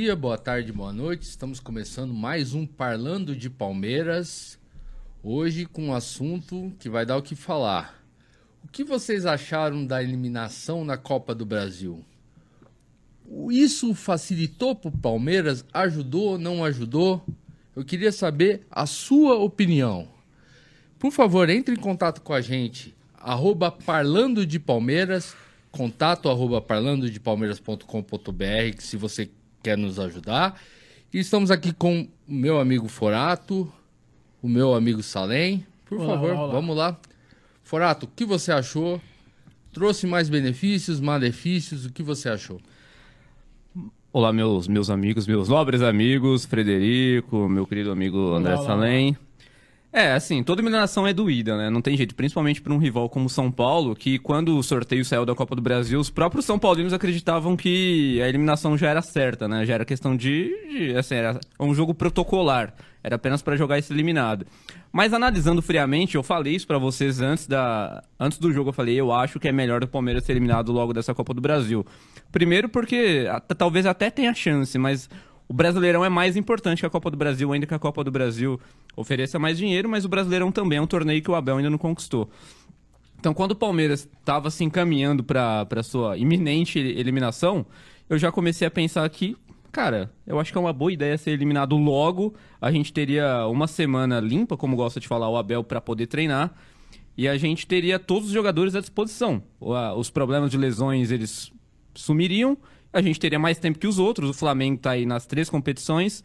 dia, boa tarde, boa noite. Estamos começando mais um Parlando de Palmeiras. Hoje com um assunto que vai dar o que falar. O que vocês acharam da eliminação na Copa do Brasil? Isso facilitou para o Palmeiras? Ajudou? Não ajudou? Eu queria saber a sua opinião. Por favor, entre em contato com a gente. Arroba Parlando de Palmeiras, contato arroba parlandodepalmeiras.com.br, se você quer nos ajudar. E estamos aqui com o meu amigo Forato, o meu amigo Salem. Por Olá, favor, olá, olá. vamos lá. Forato, o que você achou? Trouxe mais benefícios, malefícios? O que você achou? Olá, meus, meus amigos, meus nobres amigos, Frederico, meu querido amigo André olá, Salem. É, assim, toda eliminação é doída, né? Não tem jeito, principalmente para um rival como São Paulo, que quando o sorteio saiu da Copa do Brasil, os próprios São Paulinos acreditavam que a eliminação já era certa, né? Já era questão de, de assim, era um jogo protocolar, era apenas para jogar esse eliminado. Mas analisando friamente, eu falei isso para vocês antes da antes do jogo, eu falei, eu acho que é melhor o Palmeiras ser eliminado logo dessa Copa do Brasil. Primeiro porque a- talvez até tenha chance, mas o Brasileirão é mais importante que a Copa do Brasil, ainda que a Copa do Brasil ofereça mais dinheiro, mas o Brasileirão também é um torneio que o Abel ainda não conquistou. Então, quando o Palmeiras estava se encaminhando para sua iminente eliminação, eu já comecei a pensar que, cara, eu acho que é uma boa ideia ser eliminado logo. A gente teria uma semana limpa, como gosta de falar o Abel, para poder treinar. E a gente teria todos os jogadores à disposição. Os problemas de lesões, eles sumiriam. A gente teria mais tempo que os outros. O Flamengo tá aí nas três competições.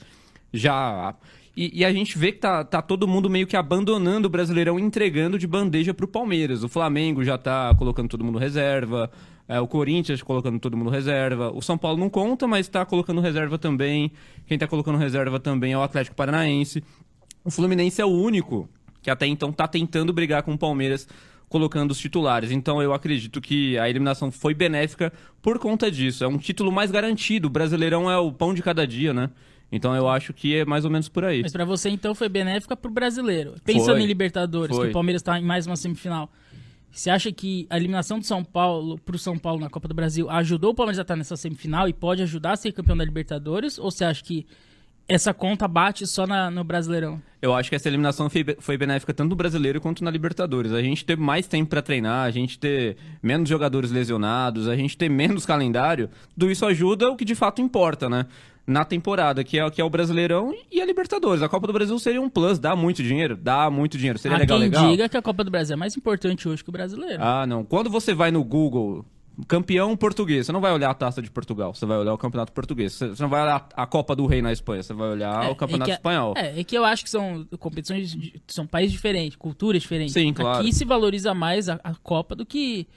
Já. E, e a gente vê que tá, tá todo mundo meio que abandonando o Brasileirão entregando de bandeja pro Palmeiras. O Flamengo já tá colocando todo mundo reserva. é, o Corinthians colocando todo mundo reserva. O São Paulo não conta, mas tá colocando reserva também. Quem tá colocando reserva também é o Atlético Paranaense. O Fluminense é o único que até então tá tentando brigar com o Palmeiras colocando os titulares. Então eu acredito que a eliminação foi benéfica por conta disso. É um título mais garantido. O Brasileirão é o pão de cada dia, né? Então eu acho que é mais ou menos por aí. Mas pra você, então, foi benéfica pro brasileiro. Pensando Foi. em Libertadores, Foi. que o Palmeiras tá em mais uma semifinal. Você acha que a eliminação do São Paulo pro São Paulo na Copa do Brasil ajudou o Palmeiras a estar nessa semifinal e pode ajudar a ser campeão da Libertadores? Ou você acha que essa conta bate só na- no Brasileirão? Eu acho que essa eliminação foi, foi benéfica tanto no brasileiro quanto na Libertadores. A gente ter mais tempo pra treinar, a gente ter menos jogadores lesionados, a gente ter menos calendário, tudo isso ajuda o que de fato importa, né? Na temporada, que é, que é o Brasileirão e a Libertadores. A Copa do Brasil seria um plus, dá muito dinheiro, dá muito dinheiro. Seria Há legal, quem legal. diga que a Copa do Brasil é mais importante hoje que o Brasileiro. Ah, não. Quando você vai no Google, campeão português, você não vai olhar a taça de Portugal, você vai olhar o campeonato português. Você não vai olhar a Copa do Rei na Espanha, você vai olhar É, o campeonato é que- espanhol. É, é que eu acho que são competições, de- são países diferentes, culturas diferentes. Sim, claro. Aqui se valoriza mais a, a Copa do que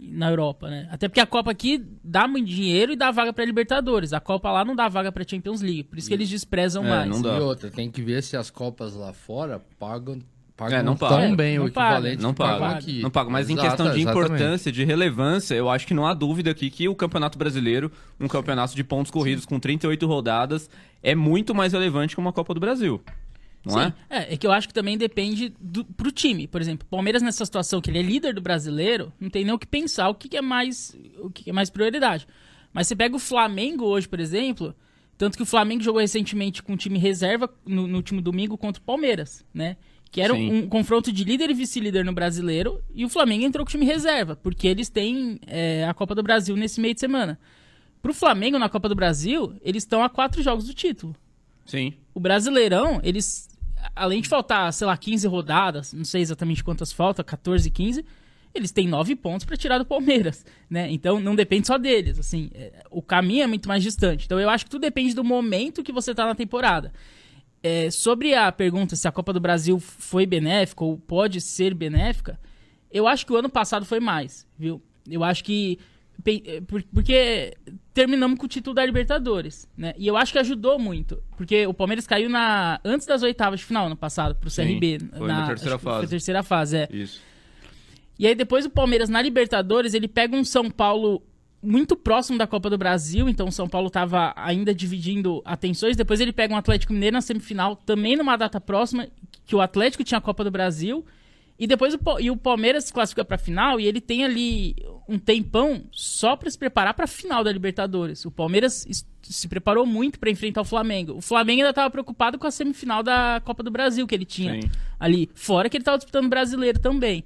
na Europa, né? Até porque a Copa aqui dá muito dinheiro e dá vaga pra Libertadores. A Copa lá não dá vaga pra Champions League, por isso que eles desprezam É, mais. não dá. E outra, tem que ver se as Copas lá fora pagam, pagam É, não tão paga. bem Não o paga. equivalente Não que pagam paga, aqui. não paga, mas em Exato, questão de exatamente. importância, de relevância, eu acho que não há dúvida aqui que o Campeonato Brasileiro, um campeonato de pontos corridos com 38 rodadas, é muito mais relevante que uma Copa do Brasil. Não Sim, é? é? é que eu acho que também depende do, pro time. Por exemplo, o Palmeiras nessa situação que ele é líder do brasileiro, não tem nem o que pensar o que, que é mais o que, que é mais prioridade. Mas você pega o Flamengo hoje, por exemplo, tanto que o Flamengo jogou recentemente com um time reserva no, no último domingo contra o Palmeiras, né? Que era Sim. um, confronto de líder e vice-líder no brasileiro, e o Flamengo entrou com o time reserva, porque eles têm é, a Copa do Brasil nesse meio de semana. Pro Flamengo, na Copa do Brasil, eles estão a quatro jogos do título Sim. o Brasileirão, eles, além de faltar, sei lá, 15 rodadas, não sei exatamente quantas faltam, 14, 15, eles têm 9 pontos pra tirar do Palmeiras, né? Então não depende só deles, assim, é, o caminho é muito mais distante. Então eu acho que tudo depende do momento que você tá na temporada. É, sobre a pergunta se a Copa do Brasil foi benéfica ou pode ser benéfica, eu acho que o ano passado foi mais, viu? Eu acho que por- porque terminamos com o título da Libertadores, né? E eu acho que ajudou muito, porque o Palmeiras caiu na antes das oitavas de final no passado pro Sim, CRB, foi na terceira que Foi fase. a terceira fase, é. Isso. E aí depois o Palmeiras na Libertadores, ele pega um São Paulo muito próximo da Copa do Brasil, então o São Paulo tava ainda dividindo atenções. Depois ele pega um Atlético Mineiro na semifinal, também numa data próxima, que o Atlético tinha a Copa do Brasil. E depois o, e o Palmeiras se classifica pra final e ele tem ali um tempão só pra se preparar pra final da Libertadores. O Palmeiras se preparou muito pra enfrentar o Flamengo. O Flamengo ainda tava preocupado com a semifinal da Copa do Brasil que ele tinha Sim. ali. Fora que ele tava disputando o brasileiro também.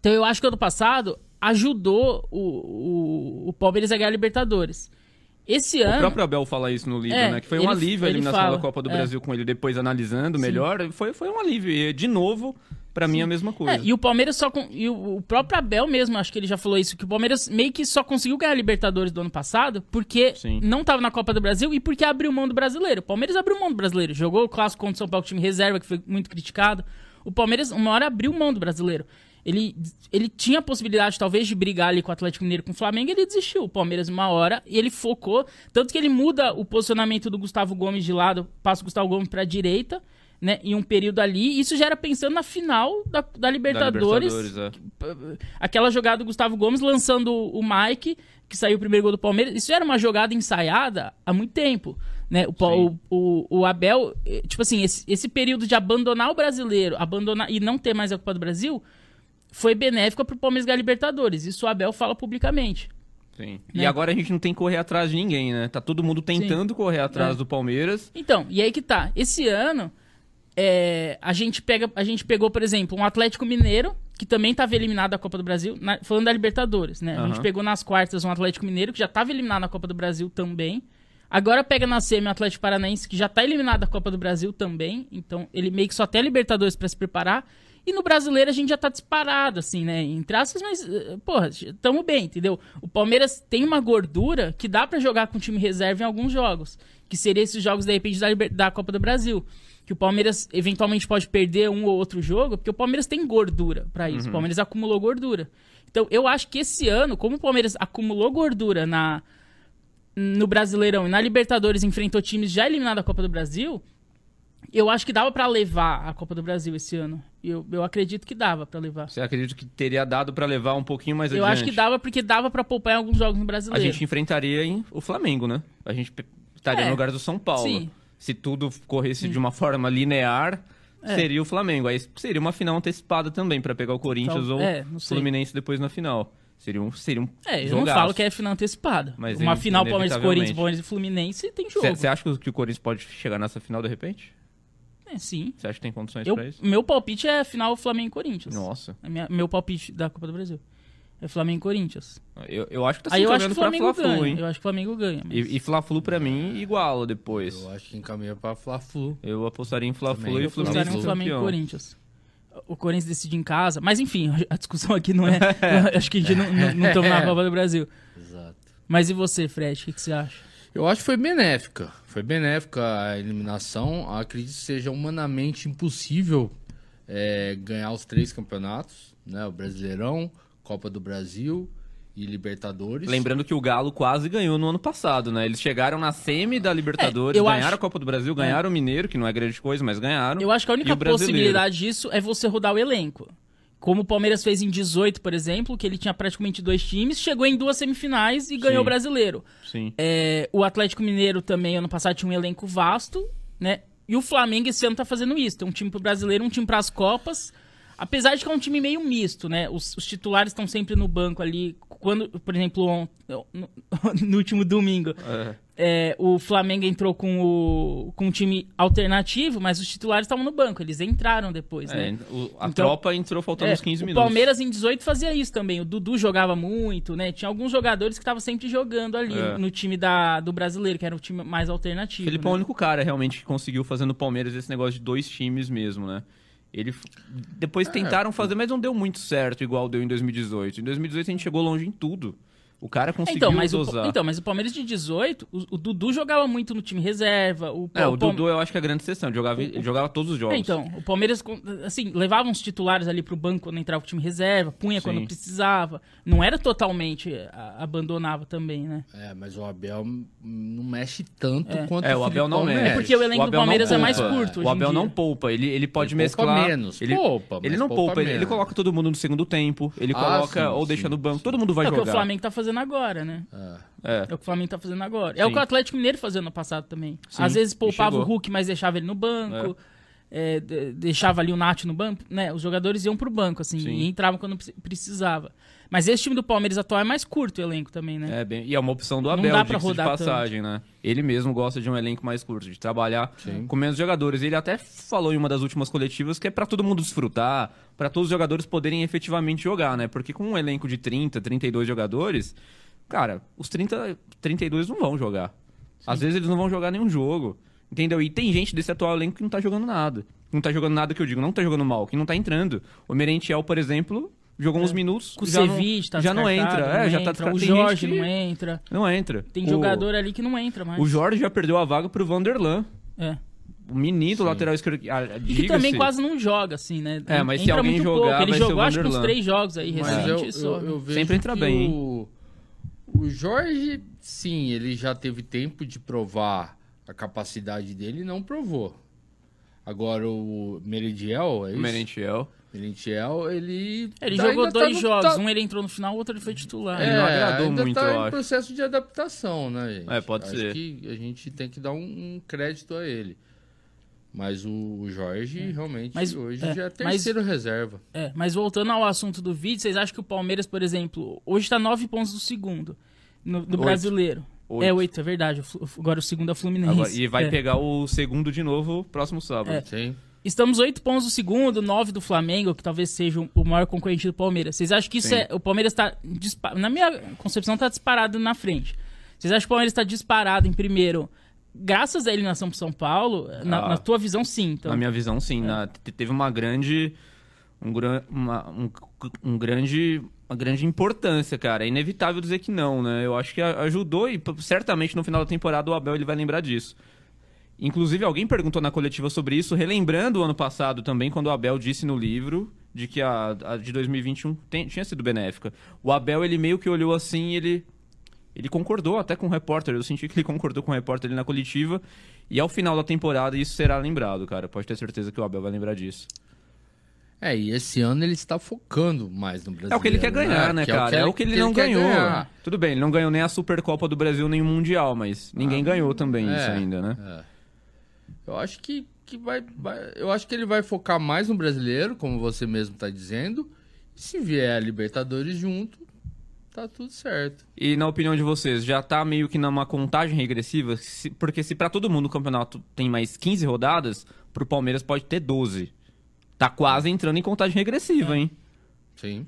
Então eu acho que ano passado ajudou o, o, o Palmeiras a ganhar a Libertadores. Esse O ano. próprio Abel fala isso no livro, É, né? Que foi um ele- alívio a eliminação fala, da Copa do é. Brasil com ele depois analisando melhor. Foi, foi um alívio. E, de novo, pra mim, a mesma coisa. É, e o Palmeiras só. con- E o, o próprio Abel mesmo, acho que ele já falou isso, que o Palmeiras meio que só conseguiu ganhar a Libertadores do ano passado porque Sim. não tava na Copa do Brasil e porque abriu mão do brasileiro. O Palmeiras abriu mão do brasileiro. Jogou o clássico contra o São Paulo, time reserva, que foi muito criticado. O Palmeiras, uma hora, abriu mão do brasileiro. Ele, ele tinha a possibilidade, talvez, de brigar ali com o Atlético Mineiro e com o Flamengo, ele desistiu. O Palmeiras, uma hora, e ele focou. Tanto que ele muda o posicionamento do Gustavo Gomes de lado, passa o Gustavo Gomes pra direita, né? Em um período ali. Isso já era pensando na final da, da Da Libertadores. Libertadores, é. Aquela jogada do Gustavo Gomes lançando o Mike, que saiu o primeiro gol do Palmeiras. Isso era uma jogada ensaiada há muito tempo. Né? O, o, o, o Abel, eh, tipo assim, esse, esse período de abandonar o brasileiro, abandonar e não ter mais a Copa do Brasil, foi benéfico pro Palmeiras ganhar Libertadores. Isso o Abel fala publicamente. Sim. Né? E agora a gente não tem que correr atrás de ninguém, né? Tá todo mundo tentando correr atrás É. do Palmeiras. Então, e aí que tá. Esse ano, é, a, gente pega, a gente pegou, por exemplo, um Atlético Mineiro, que também estava eliminado da Copa do Brasil, na- falando da Libertadores, né? A gente pegou nas quartas um Atlético Mineiro, que já estava eliminado na Copa do Brasil também. Agora pega na semi o Atlético Paranaense, que já tá eliminado da Copa do Brasil também. Então, ele meio que só tem a Libertadores para se preparar. E no brasileiro a gente já tá disparado, assim, né? Entre aspas, mas, eh, porra, tamo bem, entendeu? O Palmeiras tem uma gordura que dá pra jogar com time reserva em alguns jogos. Que seria esses jogos, de repente, da, da Copa do Brasil. Que o Palmeiras eventualmente pode perder um ou outro jogo, porque o Palmeiras tem gordura pra isso. O Palmeiras acumulou gordura. Então, eu acho que esse ano, como o Palmeiras acumulou gordura na, no Brasileirão e na Libertadores enfrentou times já eliminados da Copa do Brasil, eu acho que dava pra levar a Copa do Brasil esse ano. Eu, eu acredito que dava pra levar. Você acredita que teria dado pra levar um pouquinho mais Eu adiante? acho que dava porque dava pra poupar em alguns jogos no A Brasileiro. gente enfrentaria hein, o Flamengo, né? A gente estaria É. no lugar do São Paulo. Sim. Se tudo corresse de uma forma linear, É. seria o Flamengo. Aí seria uma final antecipada também pra pegar o Corinthians Tal- ou é, não sei. Fluminense depois na final. Seria um, seria um É, eu não jogaço. falo que é final antecipada. Mas Uma in- final Palmeiras. Corinthians, Palmeiras e Fluminense tem jogo. Você acha que o- que o Corinthians pode chegar nessa final de repente? É, sim. Você acha que tem condições Eu, pra isso? meu palpite é final Flamengo e Corinthians. Nossa. É minha- meu palpite da Copa do Brasil. É Flamengo e Corinthians. Eu, eu acho que tá se Aí eu acho que encaminhando o pra Flamengo Fla-Flu, ganha. hein? Eu acho que o Flamengo ganha. mas- E, e Fla-Flu pra mim iguala depois. Eu acho que encaminha pra Fla-Flu. Eu apostaria em Fla-Flu Também. e Eu o Fluminense Apostaria no Fluminense Flamengo e campeão. Corinthians. O Corinthians decide em casa. Mas enfim, a discussão aqui não é. eu acho que a gente não, não, não tamo na Copa do Brasil. Exato. Mas e você, Fred? O que, que você acha? Eu acho que foi benéfica. Foi benéfica a eliminação. Acredito que seja humanamente impossível é, ganhar os três campeonatos, né? O Brasileirão, Copa do Brasil e Libertadores. Lembrando que o Galo quase ganhou no ano passado, né? Eles chegaram na semi da Libertadores, É, ganharam acho- a Copa do Brasil, ganharam o Mineiro, que não é grande coisa, mas ganharam. Eu acho que a única possibilidade disso é você rodar o elenco. Como o Palmeiras fez em 18, por exemplo, que ele tinha praticamente dois times, chegou em duas semifinais e ganhou Sim. o brasileiro. Sim. É, o Atlético Mineiro também, ano passado, tinha um elenco vasto, né? E o Flamengo esse ano tá fazendo isso. Tem um time pro brasileiro, um time pras Copas. Apesar de que é um time meio misto, né? Os, os titulares estão sempre no banco ali. Quando, por exemplo, on- no, no último domingo, É. é, o Flamengo entrou com o com um time alternativo, mas os titulares estavam no banco. Eles entraram depois, É, né? o- a Então- tropa entrou faltando É, uns 15 o minutos. Palmeiras em 18 fazia isso também. O Dudu jogava muito, né? Tinha alguns jogadores que estavam sempre jogando ali É. no time da, do brasileiro, que era o time mais alternativo. Felipe é o né? único cara realmente que conseguiu fazer no Palmeiras esse negócio de dois times mesmo, né? Ele depois tentaram fazer, mas não deu muito certo igual deu em 2018. Em 2018 a gente chegou longe em tudo. O cara conseguiu Então mas, o, dosar. então, mas o Palmeiras de 18, o, o Dudu jogava muito no time reserva. O, é, o Palme- Dudu eu acho que é a grande exceção. Ele jogava, ele jogava todos os jogos. É, então, o Palmeiras, assim, levava uns titulares ali pro banco quando entrava o time reserva, punha Sim. quando precisava. Não era totalmente, a- abandonava também, né? É, mas o Abel não mexe tanto É. quanto É, o Abel não mexe. É porque o elenco do Palmeiras é mais poupa. curto O Abel não poupa. Ele, ele pode Ele poupa mesclar. menos, ele, poupa, ele não poupa poupa. Ele, ele coloca todo mundo no segundo tempo. Ele Ah, coloca sim, ou sim, deixa no banco. Todo mundo vai é o que jogar. o Flamengo tá fazendo agora, né? É. É. É o que o Flamengo tá fazendo agora. É o Sim. que o Atlético Mineiro fazia no passado também. Sim, Às vezes poupava o. Hulk, mas deixava ele no banco. é, de- deixava ali o Nath no banco, né? Os jogadores iam pro banco, assim, Sim. e entravam quando pre- precisava. Mas esse time do Palmeiras atual é mais curto o elenco também, né? É, bem, e é uma opção do Não Abel, dá pra diga-se de rodar passagem, né? Ele mesmo gosta de um elenco mais curto, de trabalhar Sim. com menos jogadores. Ele até falou em uma das últimas coletivas que é pra todo mundo desfrutar, pra todos os jogadores poderem efetivamente jogar, né? Porque com um elenco de 30, 32 jogadores, cara, os 30, 32 não vão jogar. Às vezes eles não vão jogar nenhum jogo. Entendeu? E tem gente desse atual elenco que não tá jogando nada. Não tá jogando nada que eu digo, não tá jogando mal, que não tá entrando. O Merentiel, por exemplo, jogou uns minutos. Com o já não- tá já não entra. não é, já tá entra. descartado. O Jorge que não entra. Não entra. Tem O- jogador ali que não entra mais. O Jorge já perdeu a vaga pro Vanderlan. É. O menino Sim. lateral esquerdo. ah, E que também quase não joga, assim, né? É, mas se Entra alguém muito jogar, pouco. Ele vai ser o jogou acho que uns três jogos aí, Mas recente eu, só. eu, eu Sempre entra que bem, O, o Jorge, sim, ele já teve tempo de provar a capacidade dele não provou. Agora o Meridiel, é O isso? Merentiel. Merentiel, ele. Ele jogou tá dois no- jogos. tá- Um ele entrou no final, o outro ele foi titular. Ele não agradou ainda muito, tá em acho. processo de adaptação, né, gente? É, pode acho ser. que a gente tem que dar um, um crédito a ele. Mas o, Jorge, realmente, Mas- hoje é, já é mas- terceiro reserva. É, mas voltando ao assunto do vídeo, vocês acham que o Palmeiras, por exemplo, hoje tá nove pontos do segundo, no, do Oito. brasileiro? Oito. É, oito, é verdade. Agora o segundo é o Fluminense. Agora- e vai É. pegar o segundo de novo próximo sábado. É. Sim. Estamos oito pontos do segundo, nove do Flamengo, que talvez seja o- maior concorrente do Palmeiras. Vocês acham que isso Sim. é. O Palmeiras tá. dispa- Na minha concepção, tá disparado na frente. Vocês acham que o Palmeiras tá disparado em primeiro, graças à eliminação pro São Paulo? Na, Ah. na tua visão, sim. Então, Na minha visão, sim. É. na- te- teve uma grande. Um, uma, um, um grande. Uma grande importância, cara. É inevitável dizer que não, né? Eu acho que ajudou e certamente no final da temporada o Abel ele vai lembrar disso. Inclusive, alguém perguntou na coletiva sobre isso, relembrando o ano passado também, quando o Abel disse no livro de que a, a de 2021 tem- tinha sido benéfica. O Abel, ele meio que olhou assim ele, ele concordou até com o repórter. Eu senti que ele concordou com o repórter ali na coletiva. E ao final da temporada isso será lembrado, cara. Pode ter certeza que o Abel vai lembrar disso. É, e esse ano ele está focando mais no Brasileiro. É o que ele quer ganhar, né, Que cara? É o que ele, não ganhou. ganhar. Tudo bem, ele não ganhou nem a Supercopa do Brasil, nem o Mundial, mas ninguém ganhou também é, isso ainda, né? É. Eu acho que, que vai, vai- Eu acho que ele vai focar mais no brasileiro, como você mesmo está dizendo. E se vier a Libertadores junto, tá tudo certo. E na opinião de vocês, já tá meio que numa contagem regressiva? Porque se pra todo mundo o campeonato tem mais 15 rodadas, pro Palmeiras pode ter 12. Tá quase entrando em contagem regressiva, hein? Sim.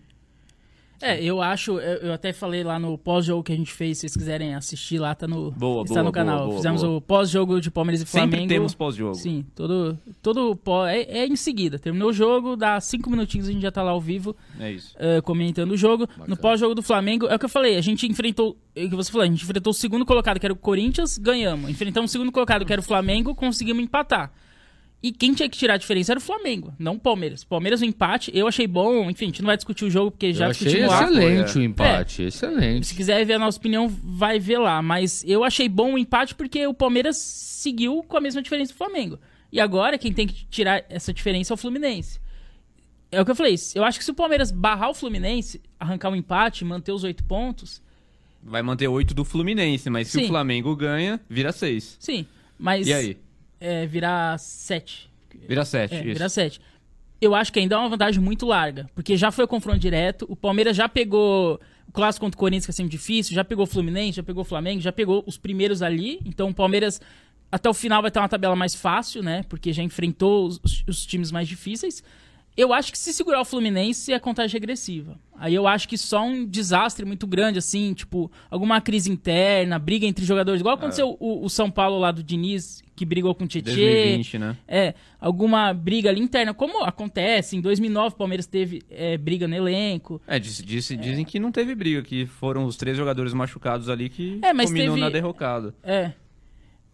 É, eu acho, eu, até falei lá no pós-jogo que a gente fez, se vocês quiserem assistir lá, tá no, Boa, está boa, no canal. boa, boa, Fizemos boa. o pós-jogo de Palmeiras e Flamengo. Sempre temos pós-jogo. Sim, todo, todo pós, é, é em seguida. Terminou o jogo, dá cinco minutinhos a gente já tá lá ao vivo É isso. eh, comentando o jogo. No pós-jogo do Flamengo, é o que eu falei, a gente enfrentou, é o que você falou, a gente enfrentou o segundo colocado, que era o Corinthians, ganhamos. Enfrentamos o segundo colocado, que era o Flamengo, conseguimos empatar. E quem tinha que tirar a diferença era o Flamengo, não o Palmeiras. O Palmeiras, o empate, eu achei bom. Enfim, a gente não vai discutir o jogo, porque já eu achei discutimos lá. excelente o empate. Excelente. Se quiser ver a nossa opinião, vai ver lá. Mas eu achei bom o empate porque o Palmeiras seguiu com a mesma diferença do Flamengo. E agora quem tem que tirar essa diferença é o Fluminense. É o que eu falei. Eu acho que se o Palmeiras barrar o Fluminense, arrancar um empate, manter os oito pontos, Vai manter 8 do Fluminense, mas se Sim. o Flamengo ganha, vira 6. sim. Mas E aí? É, virar sete. Vira 7. É, isso. virar 7. Eu acho que ainda é uma vantagem muito larga, porque já foi o confronto direto, o Palmeiras já pegou o clássico contra o Corinthians, que é sempre difícil, já pegou o Fluminense, já pegou o Flamengo, já pegou os primeiros ali, então o Palmeiras até o final vai ter uma tabela mais fácil, né, porque já enfrentou os- os times mais difíceis. Eu acho que se segurar o Fluminense é contagem regressiva. Aí eu acho que só um desastre muito grande, assim, tipo, alguma crise interna, briga entre jogadores, igual aconteceu o, o São Paulo lá do Diniz, que brigou com o Tietchan. 2020, né? É, alguma briga ali interna, como acontece, em 2009 o Palmeiras teve é, briga no elenco. É, diz- diz- dizem que não teve briga, que foram os três jogadores machucados ali que É, mas teve- na derrocada. É,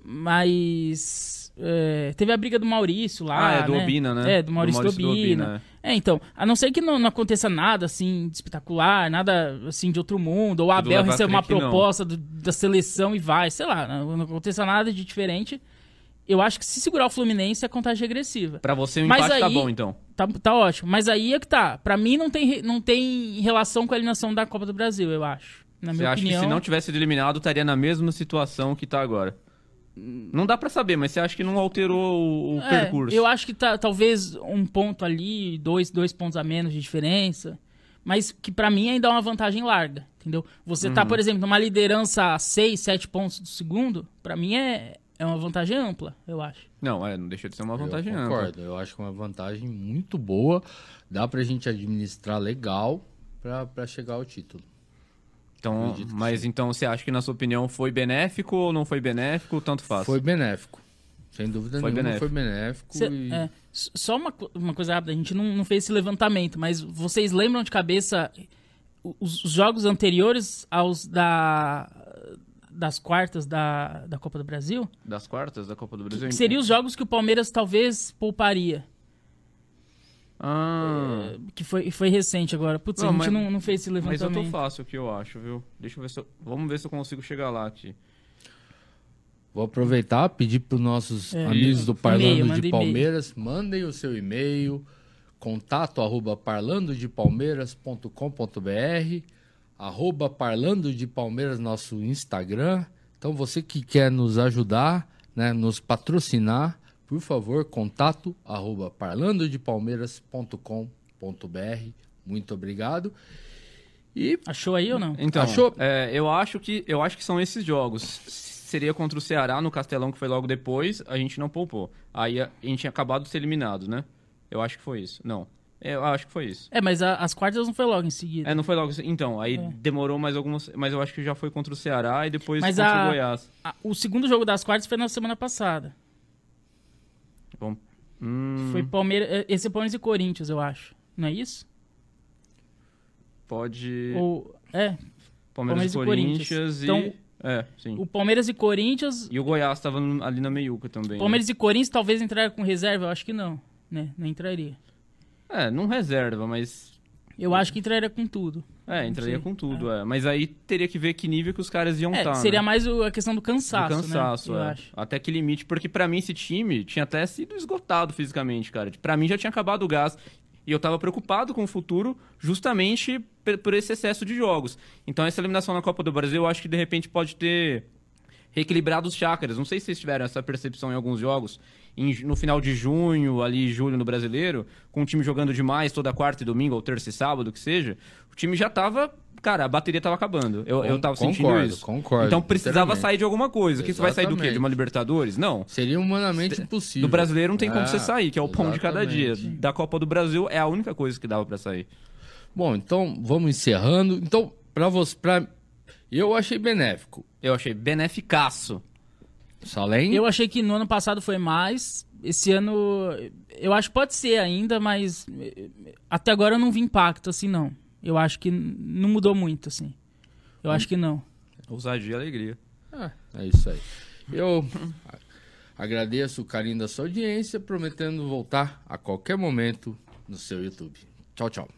mas é, teve a briga do Maurício lá, ah, é do né? Obina, né? É, do Maurício, Maurício do Obina. É, então, a não ser que não, não aconteça nada, assim, de espetacular, nada, assim, de outro mundo, ou o Abel recebe uma proposta do- da seleção e vai, sei lá, não, não aconteça nada de diferente. Eu acho que se segurar o Fluminense é contagem regressiva. Pra você o Mas empate tá aí- bom, então. Tá, tá ótimo. Mas aí é que tá. Pra mim não tem, não tem relação com a eliminação da Copa do Brasil, eu acho. Na Você minha acha opinião. que se não tivesse sido eliminado, estaria na mesma situação que tá agora? Não dá pra saber, mas você acha que não alterou o, o É, percurso? Eu acho que tá, talvez um ponto ali, dois, dois pontos a menos de diferença. Mas que pra mim ainda é uma vantagem larga, entendeu? Você Uhum. tá, por exemplo, numa liderança a 6, 7 pontos do segundo, pra mim é, é uma vantagem ampla, eu acho. Não, é, não deixa de ser uma vantagem eu ampla. concordo. Eu acho que é uma vantagem muito boa. Dá pra gente administrar legal pra chegar ao título. Então, que mas então você acha que, na sua opinião, foi benéfico ou não foi benéfico? Tanto faz. Foi benéfico. Sem dúvida Foi nenhuma, benéfico. foi benéfico. Cê- e- é, só uma, uma coisa rápida, a gente não, não fez esse levantamento, mas vocês lembram de cabeça os, os jogos anteriores aos da, das quartas da, da Copa do Brasil? Das quartas da Copa do Brasil? Que seriam os jogos que o Palmeiras talvez pouparia. Ah, Que foi, foi recente agora. Putz, Não, a gente mas- não, não fez esse mas eu levantamento. tô fácil aqui, eu acho, viu? Deixa eu ver se eu... Vamos ver se eu consigo chegar lá aqui. Vou aproveitar, pedir para os nossos É. amigos do Parlando de. Palmeiras, mandem o seu e-mail, contato arroba parlandodepalmeiras.com.br, arroba Parlando de Palmeiras, nosso Instagram. Então, você que quer nos ajudar, né, nos patrocinar, por favor, contato arroba parlandodepalmeiras.com.br. Muito obrigado. E Achou aí ou não? Então, Achou? é, eu, acho que, eu acho que são esses jogos. Seria contra o Ceará no Castelão, que foi logo depois, a gente não poupou. Aí a, a gente tinha acabado de ser eliminado, né? Eu acho que foi isso. Não. Eu acho que foi isso. É, mas a- as quartas não foi logo em seguida. É, não foi logo. Então, aí É. demorou mais algumas. Mas eu acho que já foi contra o Ceará e depois Mas contra a- o Goiás. Ah, o segundo jogo das quartas foi na semana passada. Bom, hum, Foi Palmeiras. eh, Esse é Palmeiras e Corinthians, eu acho. Não é isso? pode. Ou, é, Palmeiras, Palmeiras e Corinthians, e. Então, é, sim. o Palmeiras e Corinthians. E o Goiás tava no- ali na meiuca também. né? Palmeiras e Corinthians talvez entraram com reserva, eu acho que não. Né? Não entraria. É, não reserva, mas. Eu acho que entraria com tudo. É, entraria com tudo, é. Mas aí teria que ver que nível que os caras iam É, estar. seria né? mais a questão do Do cansaço, cansaço, né? É. Até que limite, porque pra mim esse time tinha até sido esgotado fisicamente, cara. Pra mim já tinha acabado o gás. E eu tava preocupado com o futuro justamente por esse excesso de jogos. Então essa eliminação na Copa do Brasil eu acho que de repente pode ter reequilibrado os chakras. Não sei se vocês tiveram essa percepção em alguns jogos. Em no final de junho, ali julho no Brasileiro, com o time jogando demais toda quarta e domingo, ou terça e sábado, que seja, o time já tava. Cara, a bateria tava acabando. Eu, eu tava sentindo concordo, isso. concordo, Então precisava sair de alguma coisa. Que você vai sair do quê? Exatamente. De uma Libertadores? Não. seria humanamente impossível. Do brasileiro não tem como É, você sair, que é o pão de cada dia. exatamente. Da Copa do Brasil é a única coisa que dava pra sair. Bom, então vamos encerrando. Então, para você, para eu achei benéfico. Eu achei beneficaço. Salém, Eu achei que no ano passado foi mais. Esse ano, eu acho que pode ser ainda, mas eh, até agora eu não vi impacto assim, não. Eu acho que não mudou muito, assim. Eu acho que não. Ousadia e alegria. Ah, é isso aí. Eu agradeço o carinho da sua audiência, prometendo voltar a qualquer momento no seu YouTube. Tchau, tchau.